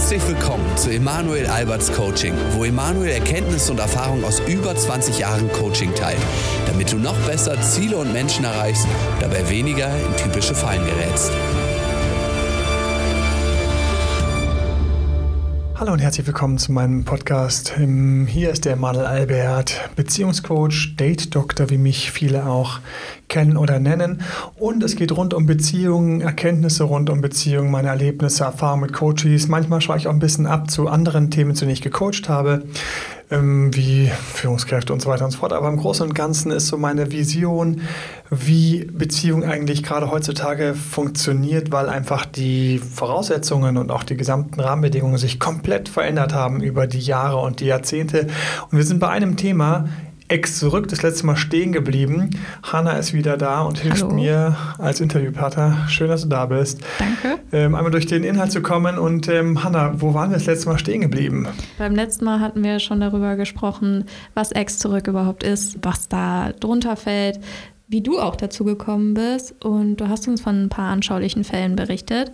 Herzlich willkommen zu Emanuel Alberts Coaching, wo Emanuel Erkenntnisse und Erfahrung aus über 20 Jahren Coaching teilt, damit du noch besser Ziele und Menschen erreichst, dabei weniger in typische Fallen gerätst. Hallo und herzlich willkommen zu meinem Podcast. Ähm, hier ist der Emanuel Albert, Beziehungscoach, Date-Doktor, wie mich viele auch kennen oder nennen. Und es geht rund um Beziehungen, Erkenntnisse rund um Beziehungen, meine Erlebnisse, Erfahrungen mit Coaches. Manchmal schweiche ich auch ein bisschen ab zu anderen Themen, zu denen ich gecoacht habe ähm, wie Führungskräfte und so weiter und so fort. Aber im Großen und Ganzen ist so meine Vision, wie Beziehung eigentlich gerade heutzutage funktioniert, weil einfach die Voraussetzungen und auch die gesamten Rahmenbedingungen sich komplett verändert haben über die Jahre und die Jahrzehnte. Und wir sind bei einem Thema, Ex zurück, das letzte Mal stehen geblieben. Hanna ist wieder da und hilft Hallo. mir als Interviewpartner. Schön, dass du da bist. Danke. Ähm, einmal durch den Inhalt zu kommen. Und ähm, Hanna, wo waren wir das letzte Mal stehen geblieben? Beim letzten Mal hatten wir schon darüber gesprochen, was Ex zurück überhaupt ist, was da drunter fällt, wie du auch dazu gekommen bist. Und du hast uns von ein paar anschaulichen Fällen berichtet.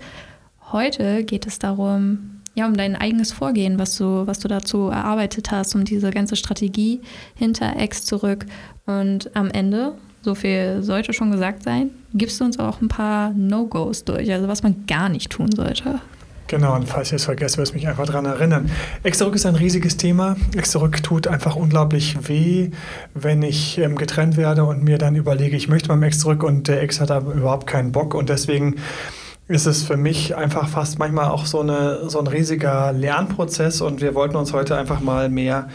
Heute geht es darum, ja, um dein eigenes Vorgehen, was du, was du dazu erarbeitet hast, um diese ganze Strategie hinter Ex zurück. Und am Ende, so viel sollte schon gesagt sein, gibst du uns auch ein paar No-Gos durch, also was man gar nicht tun sollte. Genau, und falls ich es vergesse, wirst du mich einfach daran erinnern. Ex zurück ist ein riesiges Thema. Ex zurück tut einfach unglaublich weh, wenn ich ähm, getrennt werde und mir dann überlege, ich möchte beim zurück und der Ex hat aber überhaupt keinen Bock und deswegen ist es für mich einfach fast manchmal auch so, eine, so ein riesiger Lernprozess und wir wollten uns heute einfach mal mehr,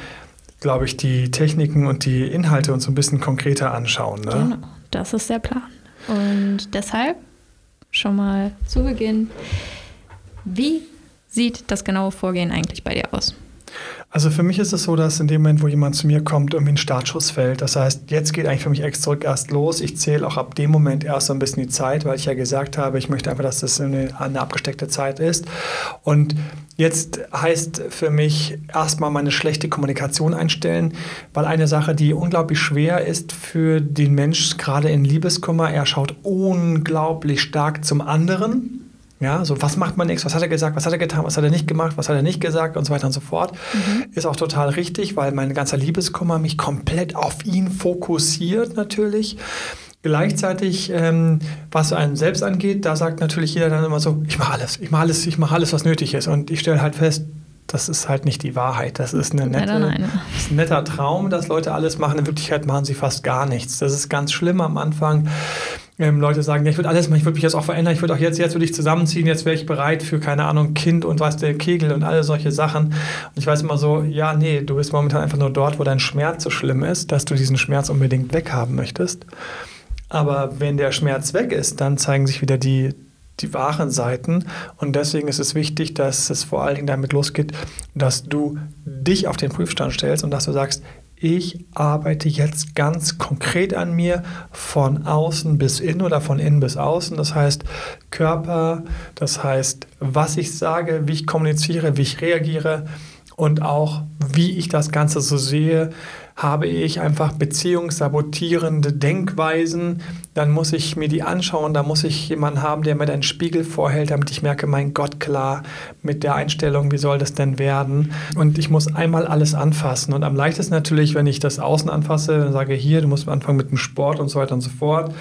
glaube ich, die Techniken und die Inhalte uns ein bisschen konkreter anschauen. Ne? Genau, das ist der Plan. Und deshalb schon mal zu Beginn, wie sieht das genaue Vorgehen eigentlich bei dir aus? Also für mich ist es so, dass in dem Moment, wo jemand zu mir kommt, irgendwie ein Startschuss fällt. Das heißt, jetzt geht eigentlich für mich Ex zurück erst los. Ich zähle auch ab dem Moment erst so ein bisschen die Zeit, weil ich ja gesagt habe, ich möchte einfach, dass das eine, eine abgesteckte Zeit ist. Und jetzt heißt für mich erstmal meine schlechte Kommunikation einstellen, weil eine Sache, die unglaublich schwer ist für den Mensch, gerade in Liebeskummer, er schaut unglaublich stark zum anderen. Ja, so was macht man nichts, was hat er gesagt, was hat er getan, was hat er nicht gemacht, was hat er nicht gesagt und so weiter und so fort. Mhm. Ist auch total richtig, weil mein ganzer Liebeskummer mich komplett auf ihn fokussiert natürlich. Gleichzeitig, ähm, was einen selbst angeht, da sagt natürlich jeder dann immer so, ich mache alles, ich mache alles, ich mache alles, was nötig ist. Und ich stelle halt fest, das ist halt nicht die Wahrheit. Das ist, eine nette, das ist ein netter Traum, dass Leute alles machen. In Wirklichkeit machen sie fast gar nichts. Das ist ganz schlimm am Anfang. Ähm, Leute sagen, ja, ich würde alles machen, ich würde mich jetzt auch verändern, ich würde auch jetzt, jetzt würde ich zusammenziehen, jetzt wäre ich bereit für, keine Ahnung, Kind und was der Kegel und alle solche Sachen. Und ich weiß immer so, ja, nee, du bist momentan einfach nur dort, wo dein Schmerz so schlimm ist, dass du diesen Schmerz unbedingt weghaben möchtest. Aber wenn der Schmerz weg ist, dann zeigen sich wieder die, die wahren Seiten. Und deswegen ist es wichtig, dass es vor allen Dingen damit losgeht, dass du dich auf den Prüfstand stellst und dass du sagst, ich arbeite jetzt ganz konkret an mir von außen bis innen oder von innen bis außen. Das heißt Körper, das heißt, was ich sage, wie ich kommuniziere, wie ich reagiere und auch, wie ich das Ganze so sehe, habe ich einfach beziehungssabotierende Denkweisen, dann muss ich mir die anschauen, da muss ich jemanden haben, der mir einen Spiegel vorhält, damit ich merke, mein Gott, klar, mit der Einstellung, wie soll das denn werden? Und ich muss einmal alles anfassen. Und am leichtesten natürlich, wenn ich das Außen anfasse, dann sage hier, du musst anfangen mit dem Sport und so weiter und so fort.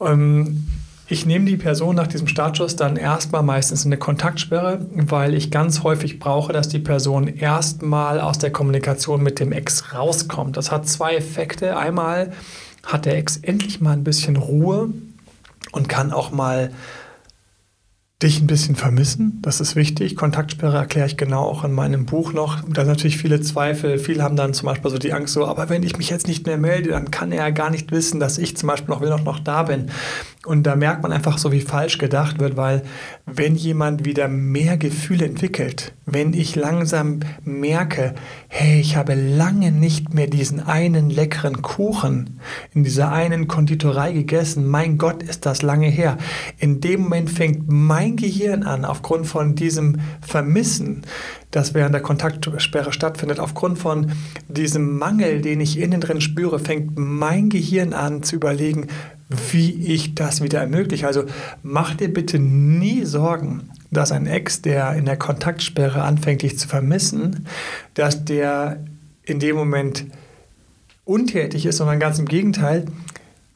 Ähm, ich nehme die Person nach diesem Startschuss dann erstmal meistens eine Kontaktsperre, weil ich ganz häufig brauche, dass die Person erstmal aus der Kommunikation mit dem Ex rauskommt. Das hat zwei Effekte. Einmal hat der Ex endlich mal ein bisschen Ruhe und kann auch mal dich ein bisschen vermissen. Das ist wichtig. Kontaktsperre erkläre ich genau auch in meinem Buch noch. Da sind natürlich viele Zweifel. Viele haben dann zum Beispiel so die Angst so, aber wenn ich mich jetzt nicht mehr melde, dann kann er ja gar nicht wissen, dass ich zum Beispiel noch, noch, noch da bin. Und da merkt man einfach so, wie falsch gedacht wird, weil wenn jemand wieder mehr Gefühle entwickelt, wenn ich langsam merke, hey, ich habe lange nicht mehr diesen einen leckeren Kuchen in dieser einen Konditorei gegessen, mein Gott, ist das lange her. In dem Moment fängt mein Gehirn an, aufgrund von diesem Vermissen, das während der Kontaktsperre stattfindet, aufgrund von diesem Mangel, den ich innen drin spüre, fängt mein Gehirn an zu überlegen, wie ich das wieder ermögliche. Also mach dir bitte nie Sorgen, dass ein Ex, der in der Kontaktsperre anfängt, dich zu vermissen, dass der in dem Moment untätig ist, sondern ganz im Gegenteil,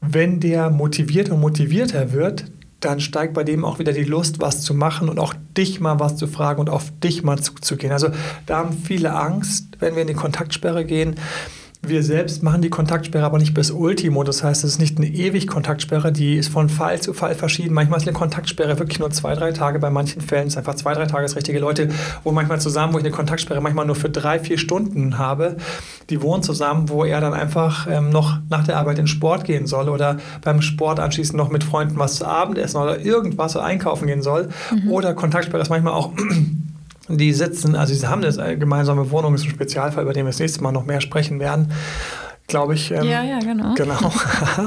wenn der motiviert und motivierter wird, dann steigt bei dem auch wieder die Lust, was zu machen und auch dich mal was zu fragen und auf dich mal zuzugehen. Also da haben viele Angst, wenn wir in die Kontaktsperre gehen, wir selbst machen die Kontaktsperre aber nicht bis Ultimo. Das heißt, es ist nicht eine ewig Kontaktsperre, die ist von Fall zu Fall verschieden. Manchmal ist eine Kontaktsperre wirklich nur zwei, drei Tage. Bei manchen Fällen ist einfach zwei, drei Tage das richtige. Leute wo manchmal zusammen, wo ich eine Kontaktsperre manchmal nur für drei, vier Stunden habe, die wohnen zusammen, wo er dann einfach ähm, noch nach der Arbeit in Sport gehen soll oder beim Sport anschließend noch mit Freunden was zu Abendessen oder irgendwas einkaufen gehen soll. Mhm. Oder Kontaktsperre ist manchmal auch die sitzen, also sie haben eine gemeinsame Wohnung, ist ein Spezialfall, über den wir das nächste Mal noch mehr sprechen werden glaube ich. Ähm, ja, ja, genau. Genau.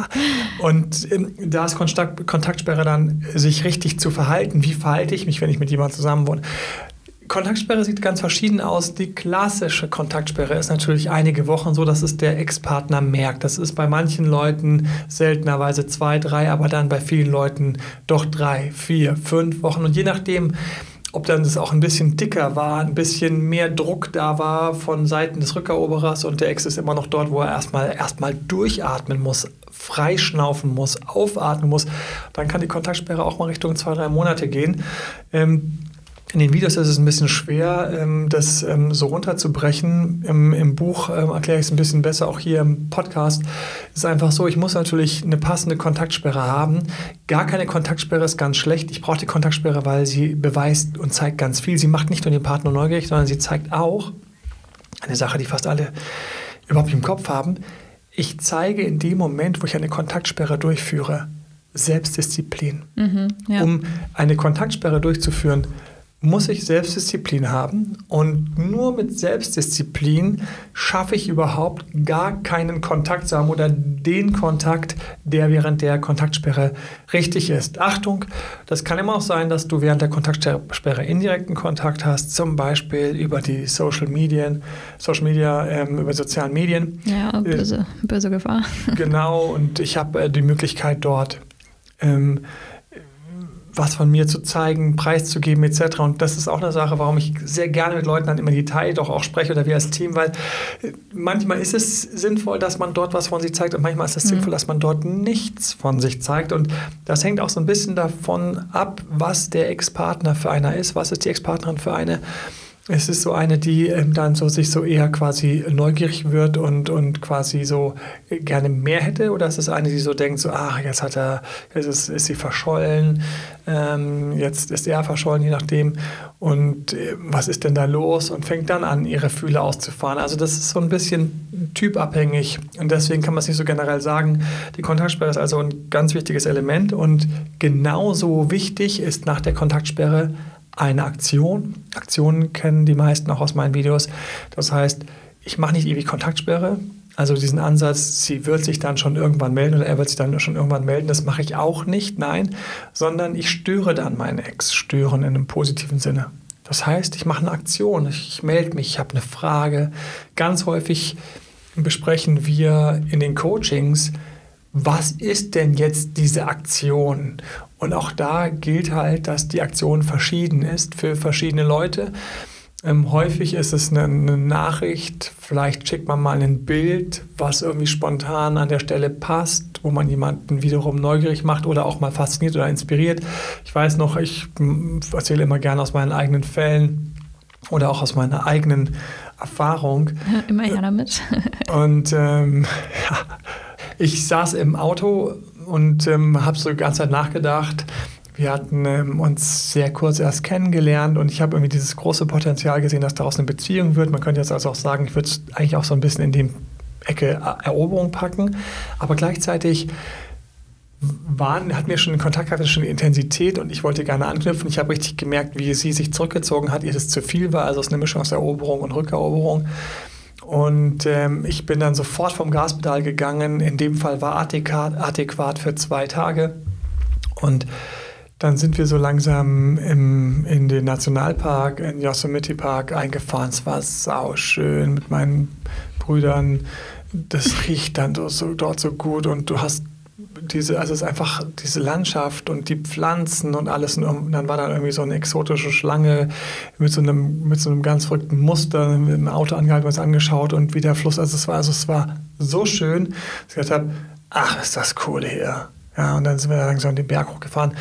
und ähm, da ist Kontaktsperre dann, sich richtig zu verhalten. Wie verhalte ich mich, wenn ich mit jemandem zusammen wohne? Kontaktsperre sieht ganz verschieden aus. Die klassische Kontaktsperre ist natürlich einige Wochen so, dass es der Ex-Partner merkt. Das ist bei manchen Leuten seltenerweise zwei, drei, aber dann bei vielen Leuten doch drei, vier, fünf Wochen. Und je nachdem, ob dann das auch ein bisschen dicker war, ein bisschen mehr Druck da war von Seiten des Rückeroberers und der Ex ist immer noch dort, wo er erstmal erstmal durchatmen muss, freischnaufen muss, aufatmen muss, dann kann die Kontaktsperre auch mal Richtung zwei, drei Monate gehen. Ähm, in den Videos ist es ein bisschen schwer, ähm, das ähm, so runterzubrechen. Im, im Buch ähm, erkläre ich es ein bisschen besser, auch hier im Podcast. Es ist einfach so, ich muss natürlich eine passende Kontaktsperre haben. Gar keine Kontaktsperre ist ganz schlecht. Ich brauche die Kontaktsperre, weil sie beweist und zeigt ganz viel. Sie macht nicht nur den Partner neugierig, sondern sie zeigt auch eine Sache, die fast alle überhaupt nicht im Kopf haben. Ich zeige in dem Moment, wo ich eine Kontaktsperre durchführe, Selbstdisziplin. Mhm, ja. Um eine Kontaktsperre durchzuführen, muss ich Selbstdisziplin haben und nur mit Selbstdisziplin schaffe ich überhaupt gar keinen Kontakt zu haben oder den Kontakt, der während der Kontaktsperre richtig ist. Achtung, das kann immer auch sein, dass du während der Kontaktsperre indirekten Kontakt hast, zum Beispiel über die Social Medien, Social Media, ähm, über sozialen Medien. Ja, böse, äh, böse Gefahr. Genau, und ich habe äh, die Möglichkeit dort ähm, was von mir zu zeigen, preiszugeben etc. Und das ist auch eine Sache, warum ich sehr gerne mit Leuten dann im Detail doch auch spreche oder wir als Team, weil äh, manchmal ist es sinnvoll, dass man dort was von sich zeigt und manchmal ist es mhm. sinnvoll, dass man dort nichts von sich zeigt. Und das hängt auch so ein bisschen davon ab, was der Ex-Partner für einer ist, was ist die Ex-Partnerin für eine. Es ist so eine, die ähm, dann so sich so eher quasi neugierig wird und, und quasi so gerne mehr hätte? Oder ist es eine, die so denkt, so, ach, jetzt hat er, jetzt ist, ist sie verschollen, ähm, jetzt ist er verschollen, je nachdem. Und äh, was ist denn da los? Und fängt dann an, ihre Fühle auszufahren. Also das ist so ein bisschen typabhängig. Und deswegen kann man es nicht so generell sagen. Die Kontaktsperre ist also ein ganz wichtiges Element. Und genauso wichtig ist nach der Kontaktsperre eine Aktion. Aktionen kennen die meisten auch aus meinen Videos. Das heißt, ich mache nicht ewig Kontaktsperre. Also diesen Ansatz, sie wird sich dann schon irgendwann melden oder er wird sich dann schon irgendwann melden, das mache ich auch nicht, nein, sondern ich störe dann meinen Ex, stören in einem positiven Sinne. Das heißt, ich mache eine Aktion, ich melde mich, ich habe eine Frage. Ganz häufig besprechen wir in den Coachings, was ist denn jetzt diese Aktion? Und auch da gilt halt, dass die Aktion verschieden ist für verschiedene Leute. Ähm, häufig ist es eine, eine, Nachricht, vielleicht schickt man mal ein Bild, was irgendwie spontan an der Stelle passt, wo man jemanden wiederum neugierig macht oder auch mal fasziniert oder inspiriert. Ich weiß noch, ich erzähle immer gerne aus meinen eigenen Fällen oder auch aus meiner eigenen Erfahrung. Immer ja damit. Und ähm, ja, ich saß im Auto und ähm, habe so die ganze Zeit nachgedacht. Wir hatten ähm, uns sehr kurz erst kennengelernt und ich habe irgendwie dieses große Potenzial gesehen, dass daraus eine Beziehung wird. Man könnte jetzt also auch sagen, ich würde es eigentlich auch so ein bisschen in die Ecke Eroberung packen. Aber gleichzeitig waren, hatten wir schon Kontakt, hatte schon Intensität und ich wollte gerne anknüpfen. Ich habe richtig gemerkt, wie sie sich zurückgezogen hat, ihr das zu viel war. Also es ist eine Mischung aus Eroberung und Rückeroberung. Und ähm, ich bin dann sofort vom Gaspedal gegangen. In dem Fall war adäquat, adäquat für zwei Tage. Und dann sind wir so langsam im, in den Nationalpark, in Yosemite Park eingefahren. Es war sauschön mit meinen Brüdern. Das riecht dann so, dort so gut und du hast diese, also es ist einfach diese Landschaft und die Pflanzen und alles. Und dann war da irgendwie so eine exotische Schlange mit so einem, mit so einem ganz verrückten Muster, mit einem Auto angehalten, was angeschaut und wie der Fluss. Also es war, also es war so schön, dass ich gesagt habe, ach, ist das cool hier. Ja, und dann sind wir langsam den Berg hochgefahren.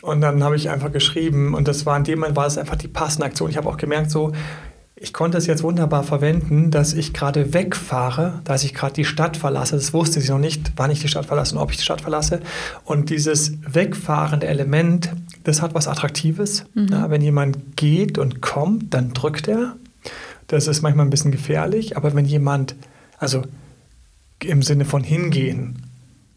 Und dann habe ich einfach geschrieben und das war in dem Moment war es einfach die passende Aktion. Ich habe auch gemerkt, so, ich konnte es jetzt wunderbar verwenden, dass ich gerade wegfahre, dass ich gerade die Stadt verlasse. Das wusste sie noch nicht, wann ich die Stadt verlasse und ob ich die Stadt verlasse. Und dieses wegfahrende Element, das hat was Attraktives. Mhm. Ja, wenn jemand geht und kommt, dann drückt er. Das ist manchmal ein bisschen gefährlich. Aber wenn jemand, also im Sinne von hingehen,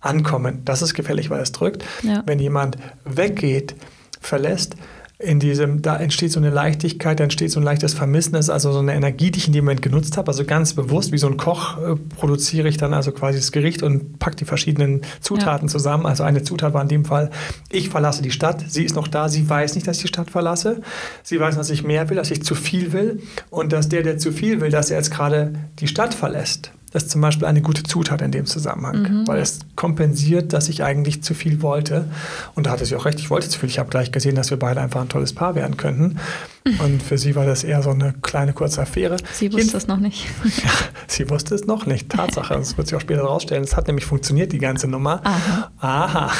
ankommen, das ist gefährlich, weil es drückt. Ja. Wenn jemand weggeht, verlässt, in diesem, da entsteht so eine Leichtigkeit, da entsteht so ein leichtes Vermissen, das ist also so eine Energie, die ich in dem Moment genutzt habe. Also ganz bewusst, wie so ein Koch, äh, produziere ich dann also quasi das Gericht und packe die verschiedenen Zutaten ja. zusammen. Also eine Zutat war in dem Fall, ich verlasse die Stadt, sie ist noch da, sie weiß nicht, dass ich die Stadt verlasse. Sie weiß, dass ich mehr will, dass ich zu viel will und dass der, der zu viel will, dass er jetzt gerade die Stadt verlässt. Das ist zum Beispiel eine gute Zutat in dem Zusammenhang, mhm. weil es kompensiert, dass ich eigentlich zu viel wollte. Und da hatte sie auch recht, ich wollte zu viel. Ich habe gleich gesehen, dass wir beide einfach ein tolles Paar werden könnten. Und für sie war das eher so eine kleine kurze Affäre. Sie wusste Jeden es noch nicht. ja, sie wusste es noch nicht. Tatsache. Das wird sich auch später herausstellen. Es hat nämlich funktioniert, die ganze Nummer. Aha. Aha.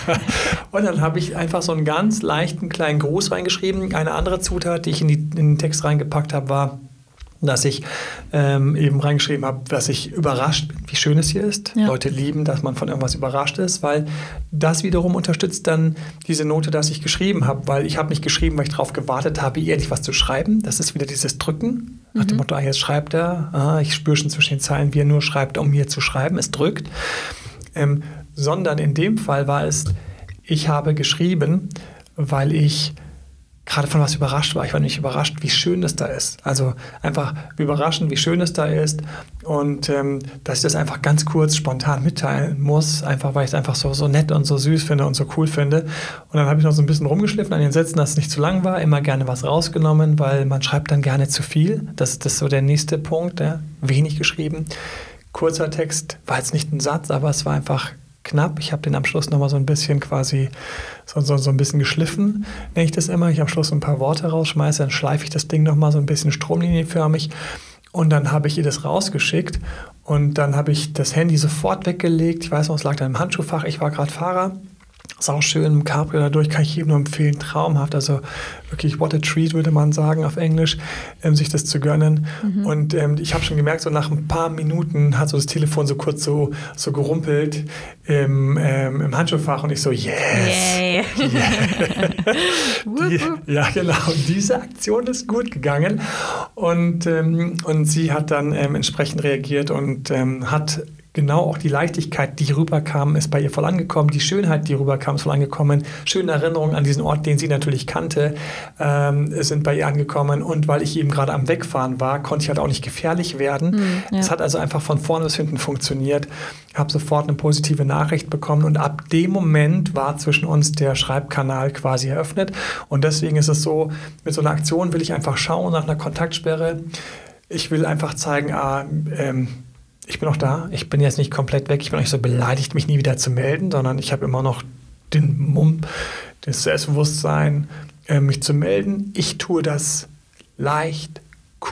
Und dann habe ich einfach so einen ganz leichten kleinen Gruß reingeschrieben. Eine andere Zutat, die ich in, die, in den Text reingepackt habe, war dass ich ähm, eben reingeschrieben habe, dass ich überrascht bin, wie schön es hier ist. Ja. Leute lieben, dass man von irgendwas überrascht ist, weil das wiederum unterstützt dann diese Note, dass ich geschrieben habe, weil ich habe nicht geschrieben, weil ich darauf gewartet habe, ehrlich was zu schreiben. Das ist wieder dieses Drücken. Nach dem mhm. Motto, ah, jetzt schreibt er, ah, ich spüre schon zwischen den Zeilen, wie er nur schreibt, um mir zu schreiben. Es drückt. Ähm, sondern in dem Fall war es, ich habe geschrieben, weil ich gerade von was überrascht war. Ich war nicht überrascht, wie schön das da ist. Also einfach überraschend, wie schön es da ist und ähm, dass ich das einfach ganz kurz spontan mitteilen muss, einfach weil ich es einfach so, so nett und so süß finde und so cool finde. Und dann habe ich noch so ein bisschen rumgeschliffen an den Sätzen, dass es nicht zu lang war, immer gerne was rausgenommen, weil man schreibt dann gerne zu viel. Das, das ist so der nächste Punkt, ja? wenig geschrieben. Kurzer Text war jetzt nicht ein Satz, aber es war einfach knapp. Ich habe den am Schluss nochmal so ein bisschen quasi so, so, so ein bisschen geschliffen, nenne ich das immer. Ich am Schluss ein paar Worte rausschmeiße, dann schleife ich das Ding nochmal so ein bisschen stromlinienförmig und dann habe ich ihr das rausgeschickt und dann habe ich das Handy sofort weggelegt. Ich weiß noch, es lag da im Handschuhfach. Ich war gerade Fahrer sau schön im Cabrio dadurch, kann ich jedem nur empfehlen, traumhaft. Also wirklich what a treat, würde man sagen auf Englisch, ähm, sich das zu gönnen. Mhm. Und ähm, ich habe schon gemerkt, so nach ein paar Minuten hat so das Telefon so kurz so, so gerumpelt im, ähm, im Handschuhfach und ich so, yes! Yeah. yeah. Die, ja, genau. Diese Aktion ist gut gegangen. Und, ähm, und sie hat dann ähm, entsprechend reagiert und ähm, hat genau auch die Leichtigkeit, die rüberkam, ist bei ihr voll angekommen. Die Schönheit, die rüberkam, ist voll angekommen. Schöne Erinnerungen an diesen Ort, den sie natürlich kannte, ähm, sind bei ihr angekommen. Und weil ich eben gerade am Wegfahren war, konnte ich halt auch nicht gefährlich werden. Mhm, ja. Es hat also einfach von vorne bis hinten funktioniert. Ich habe sofort eine positive Nachricht bekommen und ab dem Moment war zwischen uns der Schreibkanal quasi eröffnet. Und deswegen ist es so, mit so einer Aktion will ich einfach schauen nach einer Kontaktsperre. Ich will einfach zeigen, ah, ähm, ich bin auch da. Ich bin jetzt nicht komplett weg. Ich bin auch nicht so beleidigt, mich nie wieder zu melden, sondern ich habe immer noch den Mumm, das Selbstbewusstsein, äh, mich zu melden. Ich tue das leicht,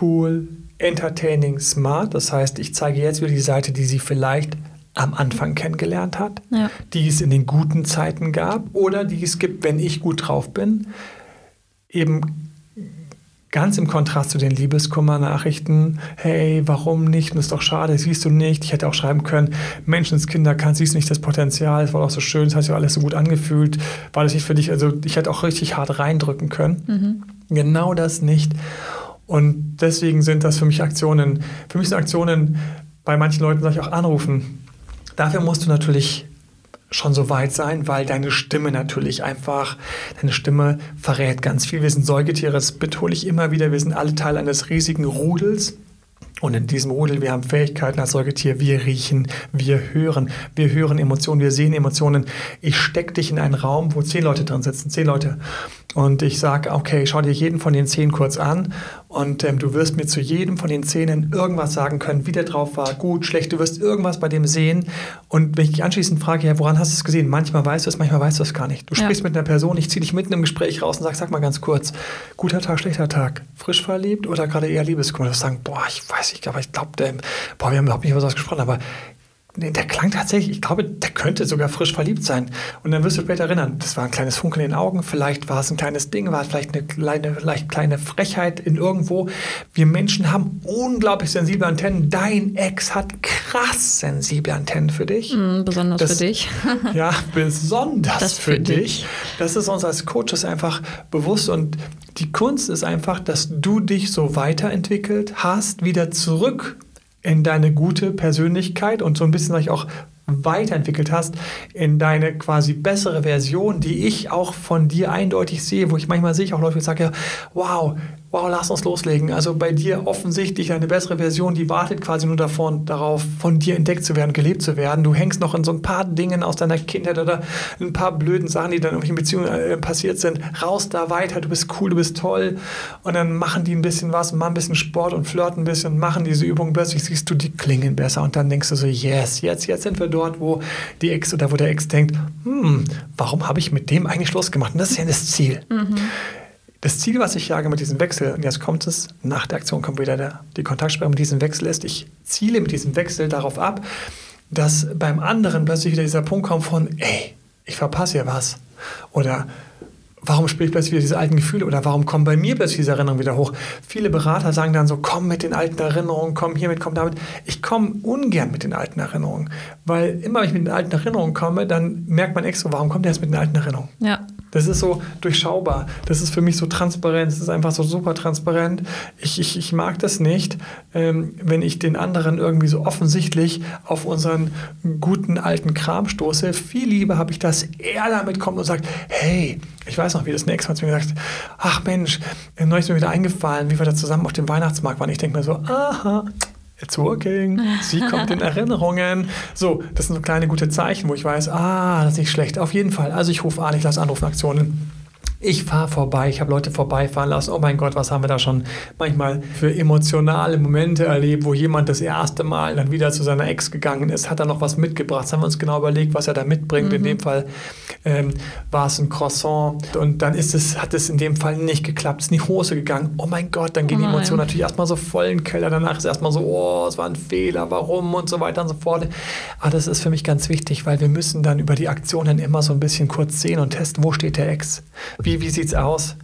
cool, entertaining, smart. Das heißt, ich zeige jetzt wieder die Seite, die sie vielleicht am Anfang kennengelernt hat, ja. die es in den guten Zeiten gab oder die es gibt, wenn ich gut drauf bin. Eben Ganz im Kontrast zu den Liebeskummer-Nachrichten. Hey, warum nicht? Und ist doch schade, siehst du nicht. Ich hätte auch schreiben können, Menschenskinder, kann, siehst du nicht das Potenzial? Es war auch so schön, es hat sich alles so gut angefühlt. War das nicht für dich? Also, ich hätte auch richtig hart reindrücken können. Mhm. Genau das nicht. Und deswegen sind das für mich Aktionen. Für mich sind Aktionen, bei manchen Leuten sage ich auch anrufen. Dafür musst du natürlich schon so weit sein, weil deine Stimme natürlich einfach, deine Stimme verrät ganz viel. Wir sind Säugetiere, das betone ich immer wieder, wir sind alle Teil eines riesigen Rudels. Und in diesem Rudel, wir haben Fähigkeiten als Säugetier, wir riechen, wir hören, wir hören Emotionen, wir sehen Emotionen. Ich stecke dich in einen Raum, wo zehn Leute drin sitzen, zehn Leute. und ich sage, okay, schau dir jeden von den Szenen kurz an und ähm, du wirst mir zu jedem von den Szenen irgendwas sagen können, wie der drauf war, gut, schlecht, du wirst irgendwas bei dem sehen und wenn ich dich anschließend frage, ja, woran hast du es gesehen? Manchmal weißt du es, manchmal weißt du es gar nicht. Du sprichst ja. mit einer Person, ich ziehe dich mitten im Gespräch raus und sag, sag mal ganz kurz, guter Tag, schlechter Tag, frisch verliebt oder gerade eher Liebeskummer? Du sagen, boah, ich weiß nicht, aber ich glaube, boah, wir haben überhaupt nicht über sowas gesprochen, aber der klang tatsächlich, ich glaube, der könnte sogar frisch verliebt sein. Und dann wirst du später erinnern, das war ein kleines Funkeln in den Augen, vielleicht war es ein kleines Ding, war es vielleicht eine kleine, vielleicht kleine Frechheit in irgendwo. Wir Menschen haben unglaublich sensible Antennen. Dein Ex hat krass sensible Antennen für dich. Mm, besonders das, für dich. ja, besonders das für, für dich. dich. Das ist uns als Coaches einfach bewusst und die Kunst ist einfach, dass du dich so weiterentwickelt hast, wieder zurück in deine gute Persönlichkeit und so ein bisschen auch weiterentwickelt hast, in deine quasi bessere Version, die ich auch von dir eindeutig sehe, wo ich manchmal sehe ich auch Leute, die sagen, wow, wow, lass uns loslegen. Also bei dir offensichtlich eine bessere Version, die wartet quasi nur davon, darauf, von dir entdeckt zu werden, gelebt zu werden. Du hängst noch in so ein paar Dingen aus deiner Kindheit oder ein paar blöden Sachen, die dann in irgendwelchen Beziehungen äh, passiert sind. Raus da weiter, du bist cool, du bist toll. Und dann machen die ein bisschen was, machen ein bisschen Sport und flirten ein bisschen machen diese Übungen. Plötzlich siehst du, die klingen besser. Und dann denkst du so, yes, jetzt, jetzt sind wir dort, wo die Ex oder wo der Ex denkt, hm, warum habe ich mit dem eigentlich Schluss gemacht? Und das ist ja das Ziel. Mhm. Das Ziel, was ich jage mit diesem Wechsel, und jetzt kommt es, nach der Aktion kommt wieder der, die Kontaktsperre mit diesem Wechsel ist, ich ziele mit diesem Wechsel darauf ab, dass beim anderen plötzlich wieder dieser Punkt kommt von, ey, ich verpasse hier was. Oder warum spiele ich plötzlich wieder diese alten Gefühle oder warum kommen bei mir plötzlich diese Erinnerungen wieder hoch? Viele Berater sagen dann so, komm mit den alten Erinnerungen, komm hiermit, komm damit. Ich komme ungern mit den alten Erinnerungen, weil immer, wenn ich mit den alten Erinnerungen komme, dann merkt man extra, warum kommt der jetzt mit den alten Erinnerungen? Ja. Das ist so durchschaubar. Das ist für mich so transparent. Das ist einfach so super transparent. Ich, ich, ich mag das nicht, ähm, wenn ich den anderen irgendwie so offensichtlich auf unseren guten alten Kram stoße. Viel lieber habe ich, dass er damit kommt und sagt, hey, ich weiß noch, wie das eine Ex-Mann zu mir gesagt ach Mensch, neulich ist mir wieder eingefallen, wie wir da zusammen auf dem Weihnachtsmarkt waren. Ich denke mir so, aha, It's working. Sie kommt in Erinnerungen. So, das sind so kleine gute Zeichen, wo ich weiß, ah, das ist nicht schlecht. Auf jeden Fall. Also ich rufe an, ich lasse Anrufaktionen ich fahre vorbei, ich habe Leute vorbeifahren lassen. Oh mein Gott, was haben wir da schon manchmal für emotionale Momente erlebt, wo jemand das erste Mal dann wieder zu seiner Ex gegangen ist, hat er noch was mitgebracht. Das haben wir uns genau überlegt, was er da mitbringt. Mhm. In dem Fall ähm, war es ein Croissant und dann ist es, hat es in dem Fall nicht geklappt, ist in die Hose gegangen. Oh mein Gott, dann gehen oh die Emotionen natürlich erstmal so voll in den Keller. Danach ist erstmal so, oh, es war ein Fehler, warum und so weiter und so fort. Aber das ist für mich ganz wichtig, weil wir müssen dann über die Aktionen immer so ein bisschen kurz sehen und testen, wo steht der Ex. Wie, wie sieht es aus?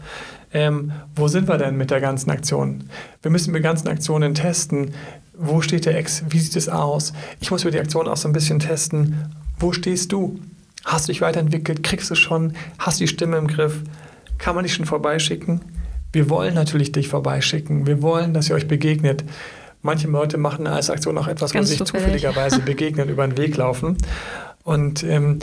Ähm, wo sind wir denn mit der ganzen Aktion? Wir müssen mit ganzen Aktionen testen. Wo steht der Ex? Wie sieht es aus? Ich muss über die Aktion auch so ein bisschen testen. Wo stehst du? Hast du dich weiterentwickelt? Kriegst du schon? Hast du die Stimme im Griff? Kann man dich schon vorbeischicken? Wir wollen natürlich dich vorbeischicken. Wir wollen, dass ihr euch begegnet. Manche Leute machen als Aktion auch etwas, Ganz wo sie sich zufälligerweise begegnen, über den Weg laufen. Und ähm,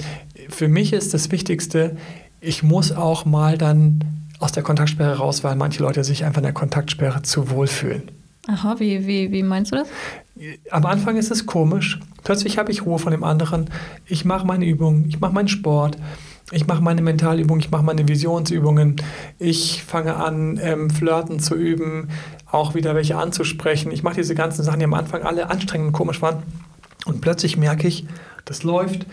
für mich ist das Wichtigste, ich muss auch mal dann aus der Kontaktsperre raus, weil manche Leute sich einfach in der Kontaktsperre zu wohl fühlen. Aha, wie, wie, wie meinst du das? Am Anfang ist es komisch. Plötzlich habe ich Ruhe von dem anderen. Ich mache meine Übungen, ich mache meinen Sport, ich mache meine Mentalübungen, ich mache meine Visionsübungen. Ich fange an, ähm, Flirten zu üben, auch wieder welche anzusprechen. Ich mache diese ganzen Sachen, die am Anfang alle anstrengend und komisch waren. Und plötzlich merke ich, das läuft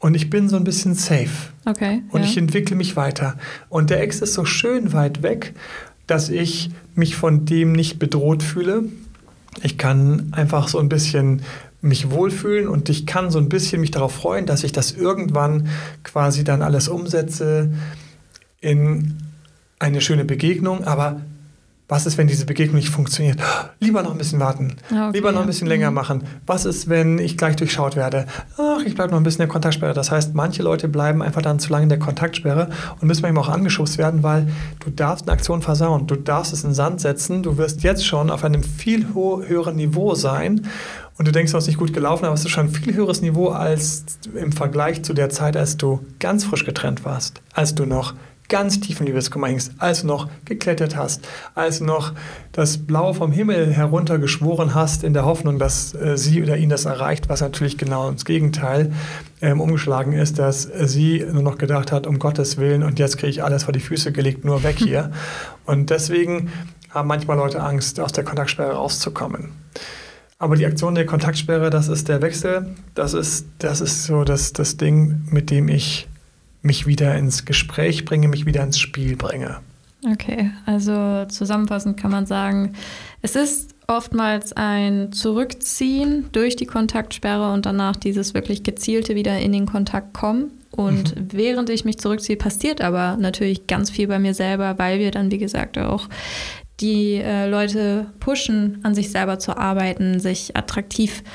und ich bin so ein bisschen safe. Okay. Und ja. ich entwickle mich weiter. Und der Ex ist so schön weit weg, dass ich mich von dem nicht bedroht fühle. Ich kann einfach so ein bisschen mich wohlfühlen und ich kann so ein bisschen mich darauf freuen, dass ich das irgendwann quasi dann alles umsetze in eine schöne Begegnung, aber was ist, wenn diese Begegnung nicht funktioniert? Lieber noch ein bisschen warten. Okay, Lieber noch ein bisschen ja. länger mhm. machen. Was ist, wenn ich gleich durchschaut werde? Ach, ich bleibe noch ein bisschen in der Kontaktsperre. Das heißt, manche Leute bleiben einfach dann zu lange in der Kontaktsperre und müssen manchmal auch angeschubst werden, weil du darfst eine Aktion versauen. Du darfst es in den Sand setzen. Du wirst jetzt schon auf einem viel höheren Niveau sein und du denkst, du hast nicht gut gelaufen, aber es ist schon ein viel höheres Niveau als im Vergleich zu der Zeit, als du ganz frisch getrennt warst, als du noch ganz tief in Liebeskummer hingst, als du noch geklettert hast, als du noch das Blau vom Himmel heruntergeschworen hast, in der Hoffnung, dass äh, sie oder ihn das erreicht, was natürlich genau ins Gegenteil ähm, umgeschlagen ist, dass sie nur noch gedacht hat, um Gottes Willen, und jetzt kriege ich alles vor die Füße gelegt, nur weg hier. und deswegen haben manchmal Leute Angst, aus der Kontaktsperre rauszukommen. Aber die Aktion der Kontaktsperre, das ist der Wechsel, das ist, das ist so das, das Ding, mit dem ich mich wieder ins Gespräch bringe, mich wieder ins Spiel bringe. Okay, also zusammenfassend kann man sagen, es ist oftmals ein Zurückziehen durch die Kontaktsperre und danach dieses wirklich gezielte wieder in den Kontakt kommen. Und mhm. während ich mich zurückziehe, passiert aber natürlich ganz viel bei mir selber, weil wir dann, wie gesagt, auch die äh, Leute pushen, an sich selber zu arbeiten, sich attraktiv zu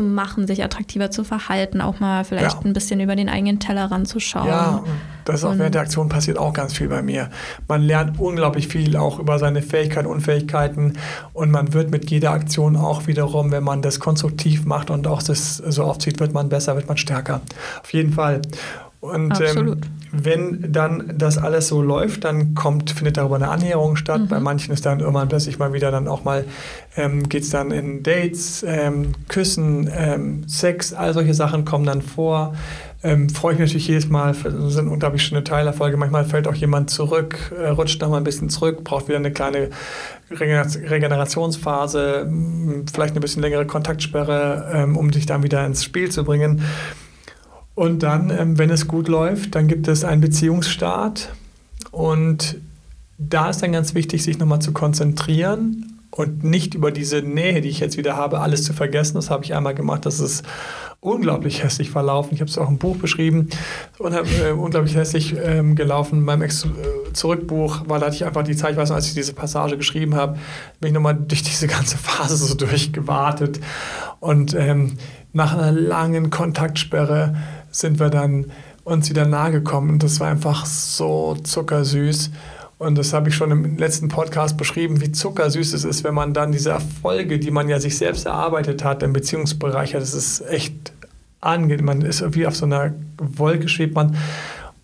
machen, sich attraktiver zu verhalten, auch mal vielleicht ja. ein bisschen über den eigenen Teller ranzuschauen. Ja, das ist auch während der Aktion passiert auch ganz viel bei mir. Man lernt unglaublich viel auch über seine Fähigkeiten, Unfähigkeiten und man wird mit jeder Aktion auch wiederum, wenn man das konstruktiv macht und auch das so aufzieht, wird man besser, wird man stärker. Auf jeden Fall. Und ähm, wenn dann das alles so läuft, dann kommt, findet darüber eine Annäherung statt. Mhm. Bei manchen ist dann irgendwann plötzlich mal wieder dann auch mal, ähm, geht es dann in Dates, ähm, Küssen, ähm, Sex, all solche Sachen kommen dann vor. Ähm, freue ich mich natürlich jedes Mal, sind unglaublich schöne Teilerfolge. Manchmal fällt auch jemand zurück, äh, rutscht noch mal ein bisschen zurück, braucht wieder eine kleine Regenerationsphase, vielleicht eine bisschen längere Kontaktsperre, ähm, um sich dann wieder ins Spiel zu bringen. Und dann, ähm, wenn es gut läuft, dann gibt es einen Beziehungsstart. Und da ist dann ganz wichtig, sich nochmal zu konzentrieren und nicht über diese Nähe, die ich jetzt wieder habe, alles zu vergessen. Das habe ich einmal gemacht. Das ist unglaublich hässlich verlaufen. Ich habe es auch im Buch beschrieben. Äh, unglaublich hässlich ähm, gelaufen. Beim Ex-Zurückbuch, weil da hatte ich einfach die Zeit, ich weiß noch, als ich diese Passage geschrieben habe, bin ich nochmal durch diese ganze Phase so durchgewartet. Und ähm, nach einer langen Kontaktsperre sind wir dann uns wieder nahe gekommen und das war einfach so zuckersüß. Und das habe ich schon im letzten Podcast beschrieben, wie zuckersüß es ist, wenn man dann diese Erfolge, die man ja sich selbst erarbeitet hat im Beziehungsbereich, das ist echt angeht. Man ist irgendwie auf so einer Wolke schwebt man.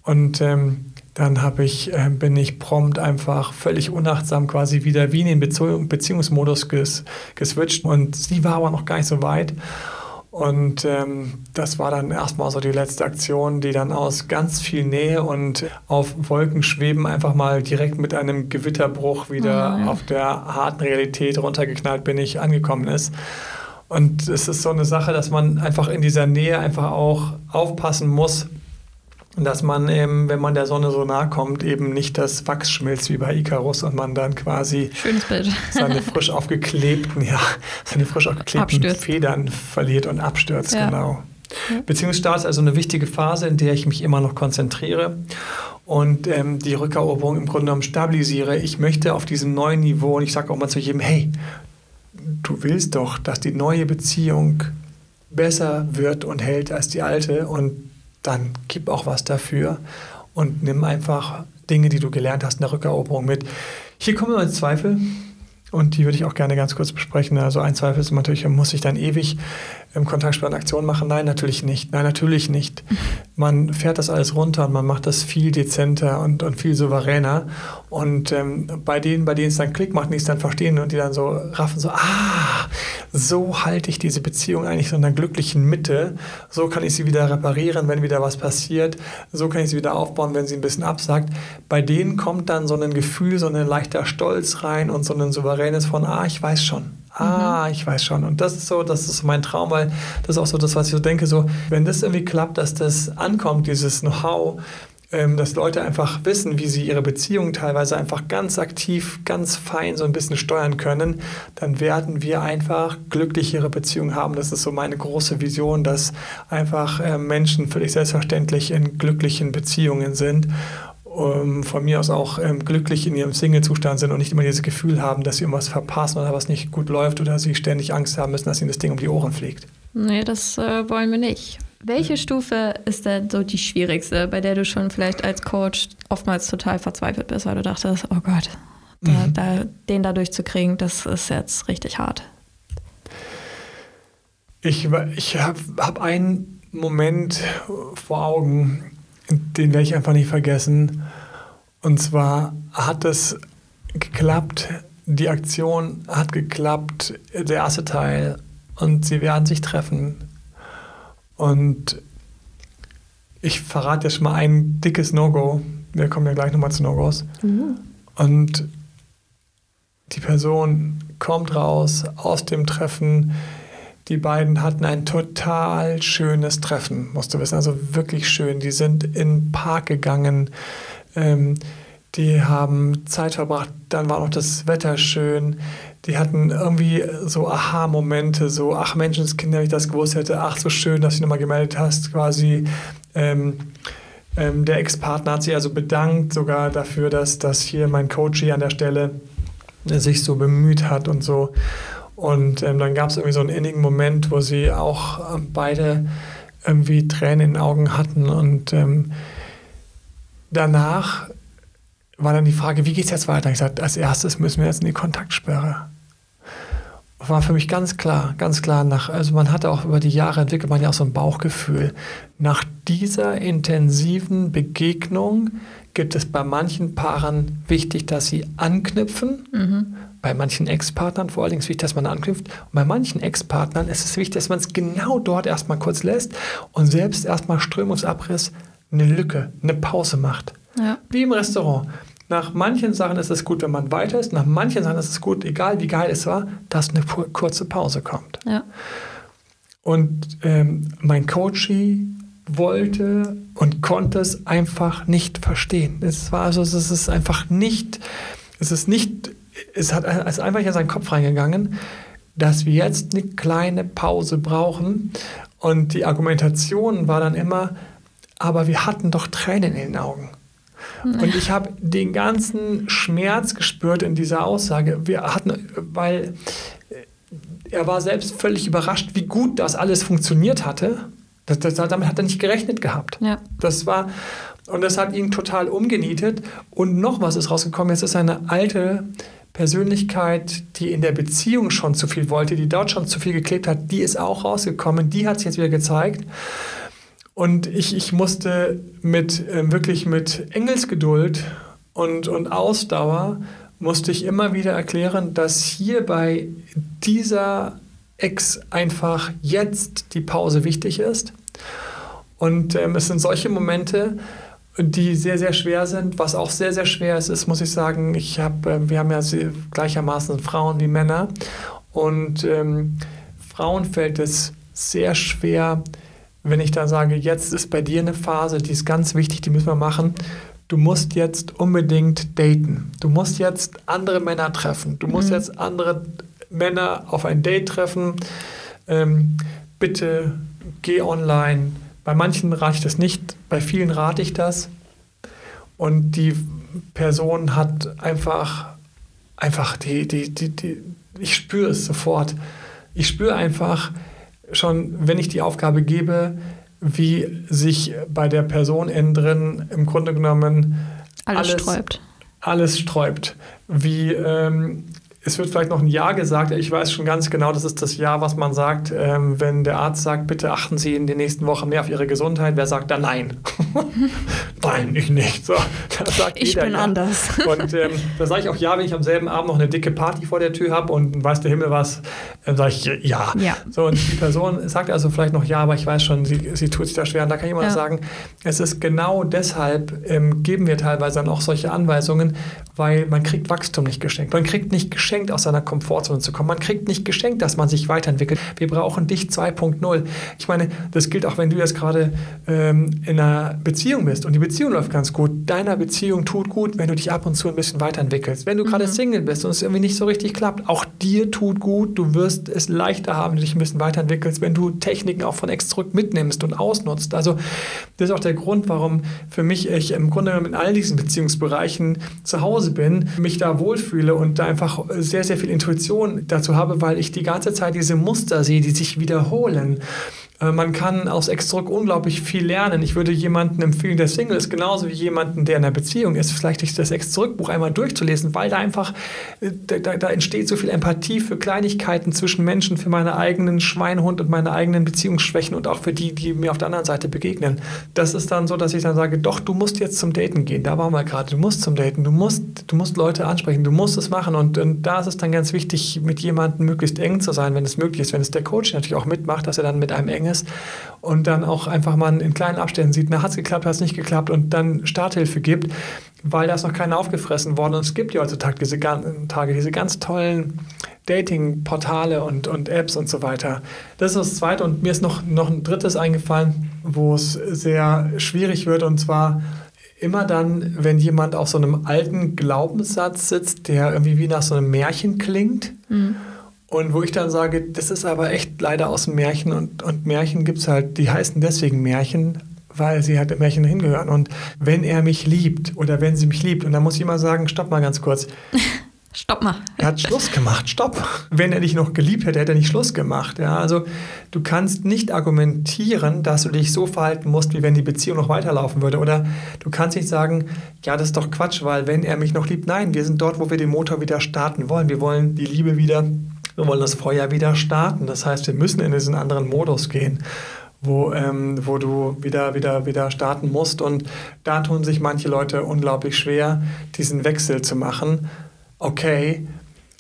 Und ähm, dann habe ich, äh, bin ich prompt einfach völlig unachtsam quasi wieder wie in den Beziehung, Beziehungsmodus ges, geswitcht. Und sie war aber noch gar nicht so weit. Und ähm, das war dann erstmal so die letzte Aktion, die dann aus ganz viel Nähe und auf Wolken schweben einfach mal direkt mit einem Gewitterbruch wieder ja. auf der harten Realität runtergeknallt bin ich angekommen ist. Und es ist so eine Sache, dass man einfach in dieser Nähe einfach auch aufpassen muss, dass man eben, wenn man der Sonne so nahe kommt, eben nicht das Wachs schmilzt wie bei Icarus und man dann quasi seine frisch aufgeklebten, ja, seine frisch aufgeklebten abstürzt. Federn verliert und abstürzt, ja. genau. Beziehungsstart ist also eine wichtige Phase, in der ich mich immer noch konzentriere und ähm, die Rückeroberung im Grunde genommen stabilisiere. Ich möchte auf diesem neuen Niveau, und ich sage auch mal zu jedem, hey, du willst doch, dass die neue Beziehung besser wird und hält als die alte und dann gib auch was dafür und nimm einfach Dinge, die du gelernt hast in der Rückeroberung mit. Hier kommen wir Zweifel und die würde ich auch gerne ganz kurz besprechen. Also ein Zweifel ist natürlich, muss ich dann ewig im Kontaktsperren Aktion machen? Nein, natürlich nicht. Nein, natürlich nicht. Man fährt das alles runter und man macht das viel dezenter und, und viel souveräner. Und ähm, bei denen, bei denen es dann Klick macht, die es dann verstehen und die dann so raffen, so, ah, so halte ich diese Beziehung eigentlich so in einer glücklichen Mitte. So kann ich sie wieder reparieren, wenn wieder was passiert. So kann ich sie wieder aufbauen, wenn sie ein bisschen absagt. Bei denen kommt dann so ein Gefühl, so ein leichter Stolz rein und so ein souveränes von, ah, ich weiß schon. Ah, mhm. ich weiß schon. Und das ist so, das ist mein Traum, weil das ist auch so das, was ich so denke, so, wenn das irgendwie klappt, dass das ankommt, dieses Know-how, ähm, dass Leute einfach wissen, wie sie ihre Beziehungen teilweise einfach ganz aktiv, ganz fein so ein bisschen steuern können, dann werden wir einfach glücklichere Beziehungen haben. Das ist so meine große Vision, dass einfach äh, Menschen völlig selbstverständlich in glücklichen Beziehungen sind ähm, von mir aus auch ähm, glücklich in ihrem Single-Zustand sind und nicht immer dieses Gefühl haben, dass sie irgendwas verpassen oder was nicht gut läuft oder sie ständig Angst haben müssen, dass ihnen das Ding um die Ohren fliegt. Nee, das äh, wollen wir nicht. Welche Stufe ist denn so die schwierigste, bei der du schon vielleicht als Coach oftmals total verzweifelt bist, weil du dachtest, oh Gott, da, mhm. da, den da durchzukriegen, das ist jetzt richtig hart? Ich, ich habe hab einen Moment vor Augen, den werde ich einfach nicht vergessen. Und zwar hat es geklappt, die Aktion hat geklappt, der erste Teil, und sie werden sich treffen. Und ich verrate jetzt schon mal ein dickes No-Go. Wir kommen ja gleich nochmal zu No-Gos. Mhm. Und die Person kommt raus aus dem Treffen. Die beiden hatten ein total schönes Treffen, musst du wissen. Also wirklich schön. Die sind in den Park gegangen. Ähm, die haben Zeit verbracht. Dann war auch das Wetter schön. Die hatten irgendwie so Aha-Momente, so, ach Menschenskinder, wenn ich das gewusst hätte, ach so schön, dass du nochmal gemeldet hast, quasi. Ähm, ähm, der Ex-Partner hat sich also bedankt sogar dafür, dass, dass hier mein Coach hier an der Stelle sich so bemüht hat und so. Und ähm, dann gab es irgendwie so einen innigen Moment, wo sie auch ähm, beide irgendwie Tränen in den Augen hatten. Und ähm, danach war dann die Frage, wie geht es jetzt weiter? Ich sagte, als erstes müssen wir jetzt in die Kontaktsperre. War für mich ganz klar, ganz klar nach, also man hatte auch über die Jahre entwickelt man ja auch so ein Bauchgefühl. Nach dieser intensiven Begegnung gibt es bei manchen Paaren wichtig, dass sie anknüpfen. Mhm. Bei manchen Ex-Partnern vor allen Dingen wichtig, dass man anknüpft. Und bei manchen Ex-Partnern ist es wichtig, dass man es genau dort erstmal kurz lässt und selbst erstmal Strömungsabriss eine Lücke, eine Pause macht. Ja. Wie im Restaurant. Nach manchen Sachen ist es gut, wenn man weiter ist. Nach manchen Sachen ist es gut, egal wie geil es war, dass eine kurze Pause kommt. Ja. Und ähm, mein Coachie wollte und konnte es einfach nicht verstehen. Es war also, es ist einfach nicht, es ist nicht, es hat es ist einfach in seinen Kopf reingegangen, dass wir jetzt eine kleine Pause brauchen. Und die Argumentation war dann immer, aber wir hatten doch Tränen in den Augen. Und ich habe den ganzen Schmerz gespürt in dieser Aussage. Wir hatten, weil er war selbst völlig überrascht, wie gut das alles funktioniert hatte. Das, das, damit hat er nicht gerechnet gehabt. Ja. Das war, und das hat ihn total umgenietet. Und noch was ist rausgekommen, es ist eine alte Persönlichkeit, die in der Beziehung schon zu viel wollte, die dort schon zu viel geklebt hat, die ist auch rausgekommen, die hat sich jetzt wieder gezeigt. Und ich, ich musste mit äh, wirklich mit Engelsgeduld und, und Ausdauer musste ich immer wieder erklären, dass hier bei dieser Ex einfach jetzt die Pause wichtig ist. Und ähm, es sind solche Momente, die sehr, sehr schwer sind. Was auch sehr, sehr schwer ist, ist, muss ich sagen, ich hab, äh, wir haben ja gleichermaßen Frauen wie Männer. Und ähm, Frauen fällt es sehr schwer, wenn ich da sage, jetzt ist bei dir eine Phase, die ist ganz wichtig, die müssen wir machen. Du musst jetzt unbedingt daten. Du musst jetzt andere Männer treffen. Du musst mhm. jetzt andere Männer auf ein Date treffen. Ähm, bitte geh online. Bei manchen rate ich das nicht, bei vielen rate ich das. Und die Person hat einfach, einfach die, die, die, die ich spüre es sofort. Ich spüre einfach schon, wenn ich die Aufgabe gebe, wie sich bei der Person innen drin im Grunde genommen alles, alles sträubt. Alles sträubt. Wie ähm, es wird vielleicht noch ein Jahr gesagt. Ich weiß schon ganz genau, das ist das Jahr, was man sagt, ähm, wenn der Arzt sagt, bitte achten Sie in den nächsten Wochen mehr auf Ihre Gesundheit. Wer sagt da nein? nein, ich nicht. So, ich bin ja. anders. und ähm, da sage ich auch ja, wenn ich am selben Abend noch eine dicke Party vor der Tür habe und weiß der Himmel was, dann sage ich ja. ja. So, und die Person sagt also vielleicht noch ja, aber ich weiß schon, sie, sie tut sich da schwer. Und da kann immer ja. sagen, es ist genau deshalb, ähm, geben wir teilweise dann auch solche Anweisungen, weil man kriegt Wachstum nicht geschenkt. Man kriegt nicht geschenkt, geschenkt, aus seiner Komfortzone zu kommen. Man kriegt nicht geschenkt, dass man sich weiterentwickelt. Wir brauchen dich 2.0. Ich meine, das gilt auch, wenn du jetzt gerade ähm, in einer Beziehung bist und die Beziehung läuft ganz gut. Deiner Beziehung tut gut, wenn du dich ab und zu ein bisschen weiterentwickelst. Wenn du gerade mhm. Single bist und es irgendwie nicht so richtig klappt, auch dir tut gut. Du wirst es leichter haben, wenn du dich ein bisschen weiterentwickelst, wenn du Techniken auch von Ex zurück mitnimmst und ausnutzt. Also das ist auch der Grund, warum für mich ich im Grunde genommen in all diesen Beziehungsbereichen zu Hause bin, mich da wohlfühle und da einfach sehr, sehr viel Intuition dazu habe, weil ich die ganze Zeit diese Muster sehe, die sich wiederholen. Äh, man kann aus Ex zurück unglaublich viel lernen. Ich würde jemanden empfehlen, der Single ist, genauso wie jemanden, der in einer Beziehung ist, vielleicht das Ex zurück-Buch einmal durchzulesen, weil da einfach, äh, da, da, entsteht so viel Empathie für Kleinigkeiten zwischen Menschen, für meine eigenen Schweinhund und meine eigenen Beziehungsschwächen und auch für die, die mir auf der anderen Seite begegnen. Das ist dann so, dass ich dann sage, doch, du musst jetzt zum Daten gehen. Da waren wir gerade. Du musst zum Daten. Du musst, du musst Leute ansprechen. Du musst es machen. Und, und da ist es dann ganz wichtig, mit jemandem möglichst eng zu sein, wenn es möglich ist. Wenn es der Coach natürlich auch mitmacht, dass er dann mit einem eng ist und dann auch einfach mal in kleinen Abständen sieht, na, hat es geklappt, hat es nicht geklappt und dann Starthilfe gibt, weil da ist noch keiner aufgefressen worden. Und es gibt ja heutzutage diese, Tage diese ganz tollen Dating-Portale und, und Apps und so weiter. Das ist das Zweite. Und mir ist noch, noch ein drittes eingefallen, wo es sehr schwierig wird. Und zwar immer dann, wenn jemand auf so einem alten Glaubenssatz sitzt, der irgendwie wie nach so einem Märchen klingt. Mhm. Und wo ich dann sage, das ist aber echt leider aus dem Märchen und, und Märchen gibt es halt, die heißen deswegen Märchen, weil sie halt im Märchen hingehören. Und wenn er mich liebt oder wenn sie mich liebt, und dann muss ich immer sagen, stopp mal ganz kurz. Stopp mal. Er hat Schluss gemacht, stopp. Wenn er dich noch geliebt hätte, hätte er nicht Schluss gemacht. Ja, also du kannst nicht argumentieren, dass du dich so verhalten musst, wie wenn die Beziehung noch weiterlaufen würde. Oder du kannst nicht sagen, ja, das ist doch Quatsch, weil wenn er mich noch liebt, nein, wir sind dort, wo wir den Motor wieder starten wollen. Wir wollen die Liebe wieder wir wollen das Feuer wieder starten. Das heißt, wir müssen in diesen anderen Modus gehen, wo, ähm, wo du wieder, wieder, wieder starten musst. Und da tun sich manche Leute unglaublich schwer, diesen Wechsel zu machen. Okay,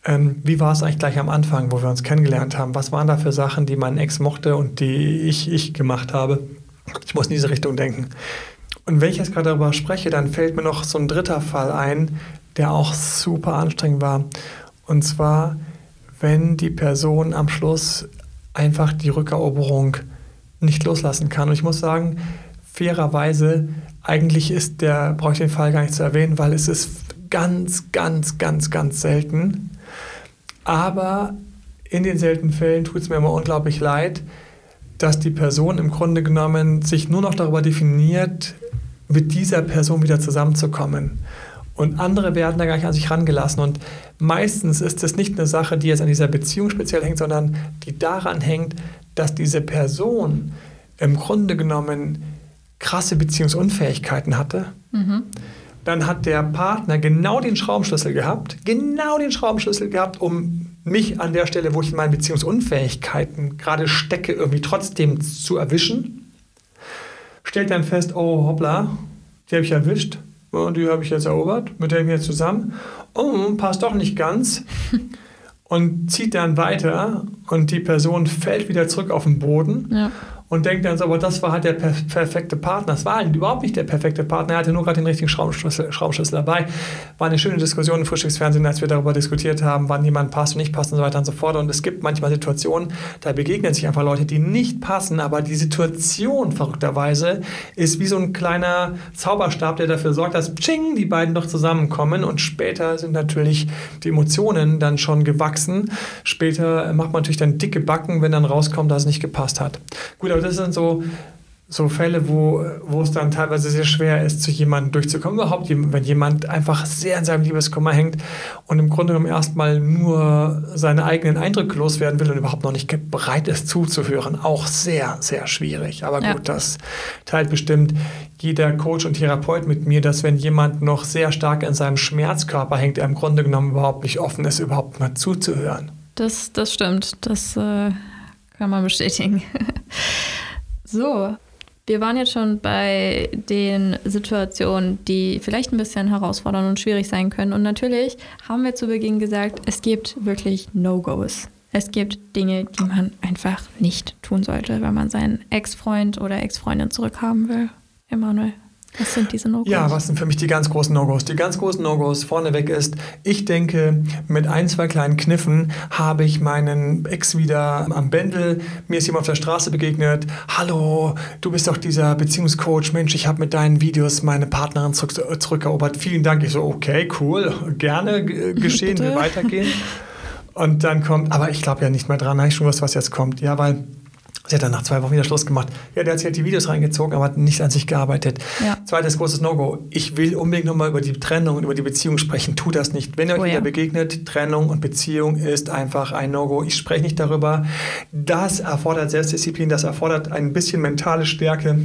ähm, wie war es eigentlich gleich am Anfang, wo wir uns kennengelernt haben? Was waren da für Sachen, die mein Ex mochte und die ich, ich gemacht habe? Ich muss in diese Richtung denken. Und wenn ich jetzt gerade darüber spreche, dann fällt mir noch so ein dritter Fall ein, der auch super anstrengend war. Und zwar wenn die Person am Schluss einfach die Rückeroberung nicht loslassen kann. Und ich muss sagen, fairerweise, eigentlich ist der, brauche ich den Fall gar nicht zu erwähnen, weil es ist ganz, ganz, ganz, ganz selten. Aber in den seltenen Fällen tut es mir immer unglaublich leid, dass die Person im Grunde genommen sich nur noch darüber definiert, mit dieser Person wieder zusammenzukommen. Und andere werden da gar nicht an sich rangelassen. Und meistens ist es nicht eine Sache, die jetzt an dieser Beziehung speziell hängt, sondern die daran hängt, dass diese Person im Grunde genommen krasse Beziehungsunfähigkeiten hatte. Mhm. Dann hat der Partner genau den Schraubenschlüssel gehabt, genau den Schraubenschlüssel gehabt, um mich an der Stelle, wo ich in meinen Beziehungsunfähigkeiten gerade stecke, irgendwie trotzdem zu erwischen. Stellt dann fest, oh hoppla, die habe ich erwischt und die habe ich jetzt erobert, mit der ich jetzt zusammen. Oh, passt doch nicht ganz. und zieht dann weiter und die Person fällt wieder zurück auf den Boden. Ja und denkt dann so, aber das war halt der per perfekte Partner. Das war halt überhaupt nicht der perfekte Partner. Er hatte nur gerade den richtigen Schraubenschlüssel, Schraubenschlüssel dabei. War eine schöne Diskussion im Frühstücksfernsehen, als wir darüber diskutiert haben, wann jemand passt und nicht passt und so weiter und so fort. Und es gibt manchmal Situationen, da begegnen sich einfach Leute, die nicht passen, aber die Situation verrückterweise ist wie so ein kleiner Zauberstab, der dafür sorgt, dass Ching, die beiden doch zusammenkommen und später sind natürlich die Emotionen dann schon gewachsen. Später macht man natürlich dann dicke Backen, wenn dann rauskommt, dass es nicht gepasst hat. Gut, aber das sind so, so Fälle, wo, wo es dann teilweise sehr schwer ist, zu jemandem durchzukommen. Überhaupt, wenn jemand einfach sehr in seinem Liebeskummer hängt und im Grunde genommen erstmal nur seine eigenen Eindrücke loswerden will und überhaupt noch nicht bereit ist zuzuhören. Auch sehr, sehr schwierig. Aber ja. gut, das teilt bestimmt jeder Coach und Therapeut mit mir, dass wenn jemand noch sehr stark in seinem Schmerzkörper hängt, er im Grunde genommen überhaupt nicht offen ist, überhaupt mal zuzuhören. Das, das stimmt. Das äh, kann man bestätigen. so, wir waren jetzt schon bei den Situationen, die vielleicht ein bisschen herausfordernd und schwierig sein können. Und natürlich haben wir zu Beginn gesagt, es gibt wirklich No-Gos. Es gibt Dinge, die man einfach nicht tun sollte, wenn man seinen Ex-Freund oder Ex-Freundin zurückhaben will. Emanuel. Was sind diese No-Gos? Ja, was sind für mich die ganz großen No-Gos? Die ganz großen No-Gos vorneweg ist, ich denke, mit ein, zwei kleinen Kniffen habe ich meinen Ex wieder am Bändel. Mir ist jemand auf der Straße begegnet. Hallo, du bist doch dieser Beziehungscoach. Mensch, ich habe mit deinen Videos meine Partnerin zurück, zurückerobert. Vielen Dank. Ich so, okay, cool, gerne geschehen, wir weitergehen. Und dann kommt, aber ich glaube ja nicht mehr dran, habe ich schon was, was jetzt kommt. Ja, weil Sie hat dann nach zwei Wochen wieder Schluss gemacht. Ja, der hat sich halt die Videos reingezogen, aber hat nicht an sich gearbeitet. Ja. Zweites großes No-Go. Ich will unbedingt nochmal über die Trennung und über die Beziehung sprechen. Tu das nicht. Wenn ihr euch Oh ja. wieder begegnet, Trennung und Beziehung ist einfach ein No-Go. Ich spreche nicht darüber. Das erfordert Selbstdisziplin, das erfordert ein bisschen mentale Stärke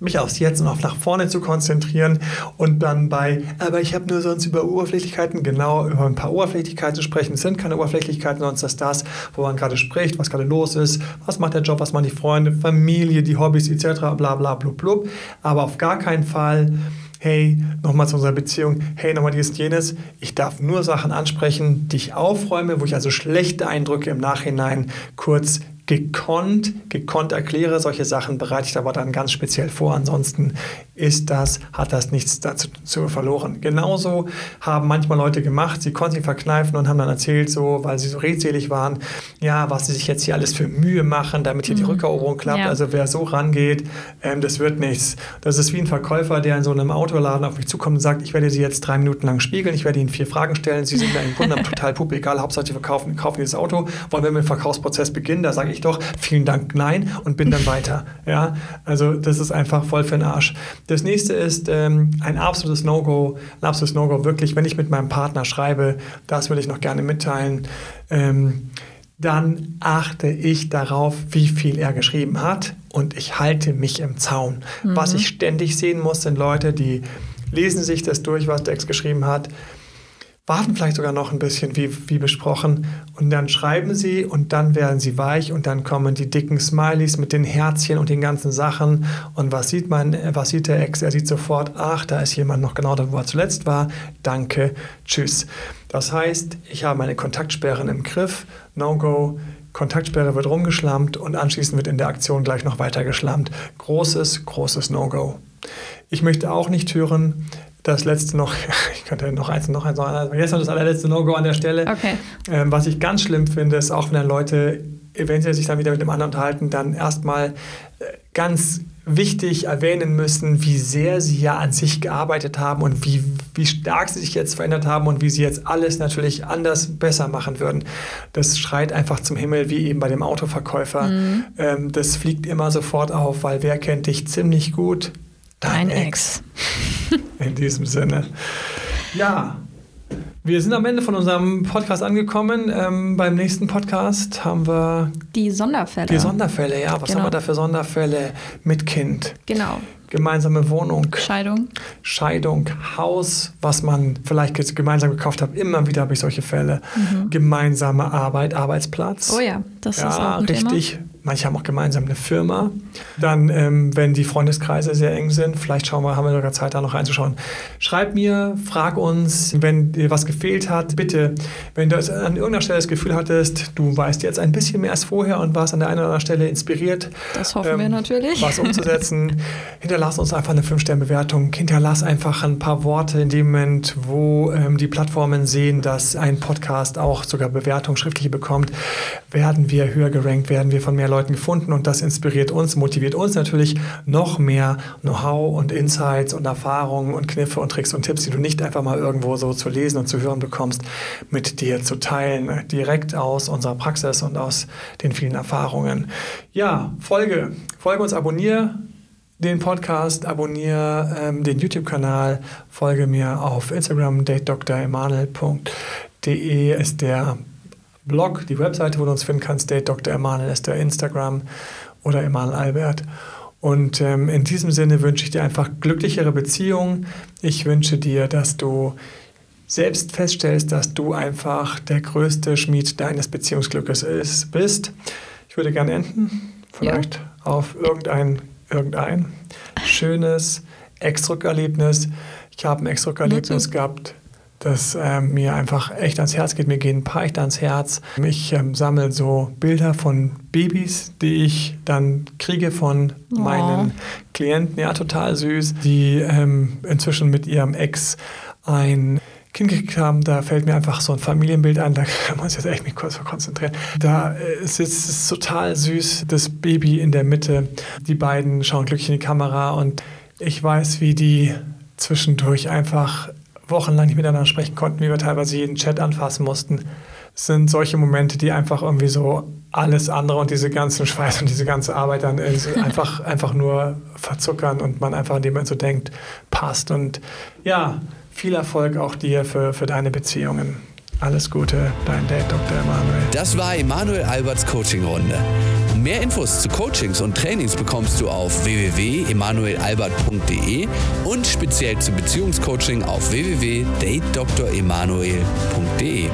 mich aufs Jetzt und auf nach vorne zu konzentrieren und dann bei, aber ich habe nur sonst über Oberflächlichkeiten, genau über ein paar Oberflächlichkeiten zu sprechen. Sind keine Oberflächlichkeiten, sonst ist das, wo man gerade spricht, was gerade los ist, was macht der Job, was machen die Freunde, Familie, die Hobbys etc. bla bla blub blub. Aber auf gar keinen Fall hey, nochmal zu unserer Beziehung, hey, nochmal dies und jenes. Ich darf nur Sachen ansprechen, die ich aufräume, wo ich also schlechte Eindrücke im Nachhinein kurz gekonnt, gekonnt erkläre. Solche Sachen bereite ich aber dann ganz speziell vor. Ansonsten ist das, hat das nichts dazu zu verloren. Genauso haben manchmal Leute gemacht, sie konnten sich verkneifen und haben dann erzählt, so, weil sie so redselig waren, ja, was sie sich jetzt hier alles für Mühe machen, damit hier die Rückeroberung klappt. Ja. Also wer so rangeht, ähm, das wird nichts. Das ist wie ein Verkäufer, der in so einem Autoladen auf mich zukommt und sagt, ich werde Sie jetzt drei Minuten lang spiegeln, ich werde Ihnen vier Fragen stellen, Sie sind mir im Grunde total pup, egal, Hauptsache Sie verkaufen, kaufen dieses Auto. Wollen wir mit dem Verkaufsprozess beginnen? Da sage ich doch, vielen Dank, nein und bin dann weiter. Ja, also das ist einfach voll für den Arsch. Das nächste ist ähm, ein absolutes No-Go, ein absolutes No-Go wirklich, wenn ich mit meinem Partner schreibe, das würde ich noch gerne mitteilen. Ähm, dann achte ich darauf, wie viel er geschrieben hat und ich halte mich im Zaun. Was ich ständig sehen muss, sind Leute, die lesen sich das durch, was Dex geschrieben hat, warten vielleicht sogar noch ein bisschen, wie, wie besprochen, und dann schreiben sie und dann werden sie weich und dann kommen die dicken Smileys mit den Herzchen und den ganzen Sachen. Und was sieht man, was sieht der Ex? Er sieht sofort, ach, da ist jemand noch genau da, wo er zuletzt war. Danke, tschüss. Das heißt, ich habe meine Kontaktsperren im Griff, No-Go. Kontaktsperre wird rumgeschlammt und anschließend wird in der Aktion gleich noch weiter geschlammt. Großes, großes No-Go. Ich möchte auch nicht hören, das letzte noch, ich könnte noch eins, noch eins, noch eins, aber jetzt noch das allerletzte No-Go an der Stelle. Okay. Ähm, was ich ganz schlimm finde, ist auch, wenn dann Leute, wenn sie sich dann wieder mit dem anderen unterhalten, dann erstmal äh, ganz wichtig erwähnen müssen, wie sehr sie ja an sich gearbeitet haben und wie, wie stark sie sich jetzt verändert haben und wie sie jetzt alles natürlich anders besser machen würden. Das schreit einfach zum Himmel, wie eben bei dem Autoverkäufer. Ähm, das fliegt immer sofort auf, weil wer kennt dich ziemlich gut? Dein Ex. In diesem Sinne. Ja, wir sind am Ende von unserem Podcast angekommen. Ähm, beim nächsten Podcast haben wir Die Sonderfälle. die Sonderfälle. Ja, was Genau. haben wir da für Sonderfälle mit Kind? Genau. Gemeinsame Wohnung, Scheidung. Scheidung, Haus, was man vielleicht gemeinsam gekauft hat. Immer wieder habe ich solche Fälle. Gemeinsame Arbeit, Arbeitsplatz. Mhm. Oh ja, das ist auch Ja, ein richtig. Thema. Manche haben auch gemeinsam eine Firma. Dann, ähm, wenn die Freundeskreise sehr eng sind, vielleicht schauen wir, haben wir sogar Zeit, da noch reinzuschauen. Schreib mir, frag uns, wenn dir was gefehlt hat. Bitte, wenn du an irgendeiner Stelle das Gefühl hattest, du weißt jetzt ein bisschen mehr als vorher und warst an der einen oder anderen Stelle inspiriert, Das hoffen wir natürlich. was umzusetzen, hinterlass uns einfach eine 5-Sterne-Bewertung. Hinterlass einfach ein paar Worte in dem Moment, wo ähm, die Plattformen sehen, dass ein Podcast auch sogar Bewertung schriftliche bekommt. Werden wir höher gerankt, werden wir von mehr Leuten gefunden und das inspiriert uns, motiviert uns natürlich noch mehr Know-how und Insights und Erfahrungen und Kniffe und Tricks und Tipps, die du nicht einfach mal irgendwo so zu lesen und zu hören bekommst, mit dir zu teilen, direkt aus unserer Praxis und aus den vielen Erfahrungen. Ja, Folge, folge uns, abonniere den Podcast, abonniere ähm, den YouTube-Kanal, folge mir auf Instagram, datedremanuel.de ist der Blog, die Webseite, wo du uns finden kannst. Date Dr. Emanuel ist der Instagram oder Emanuel Albert. Und ähm, in diesem Sinne wünsche ich dir einfach glücklichere Beziehungen. Ich wünsche dir, dass du selbst feststellst, dass du einfach der größte Schmied deines Beziehungsglückes ist, bist. Ich würde gerne enden, vielleicht auf irgendein, irgendein schönes Ex-Rückerlebnis. Ich habe ein zu. gehabt, das ähm, mir einfach echt ans Herz geht. Mir gehen ein paar echt ans Herz. Ich ähm, sammle so Bilder von Babys, die ich dann kriege von Oh. meinen Klienten. Ja, total süß. Die ähm, inzwischen mit ihrem Ex ein Kind gekriegt haben, da fällt mir einfach so ein Familienbild ein, da muss ich jetzt echt mich kurz konzentrieren. Da äh, ist es total süß, das Baby in der Mitte. Die beiden schauen glücklich in die Kamera und ich weiß, wie die zwischendurch einfach wochenlang nicht miteinander sprechen konnten, wie wir teilweise jeden Chat anfassen mussten. sind solche Momente, die einfach irgendwie so alles andere und diese ganzen Schweiß und diese ganze Arbeit dann einfach, einfach nur verzuckern und man einfach in dem Moment so denkt, passt. Und ja, viel Erfolg auch dir für, für deine Beziehungen. Alles Gute, dein Date Dr. Emanuel. Das war Emanuel Alberts Coaching-Runde. Mehr Infos zu Coachings und Trainings bekommst du auf www.emanuelalbert.de und speziell zu Beziehungscoaching auf www.datedremanuel.de.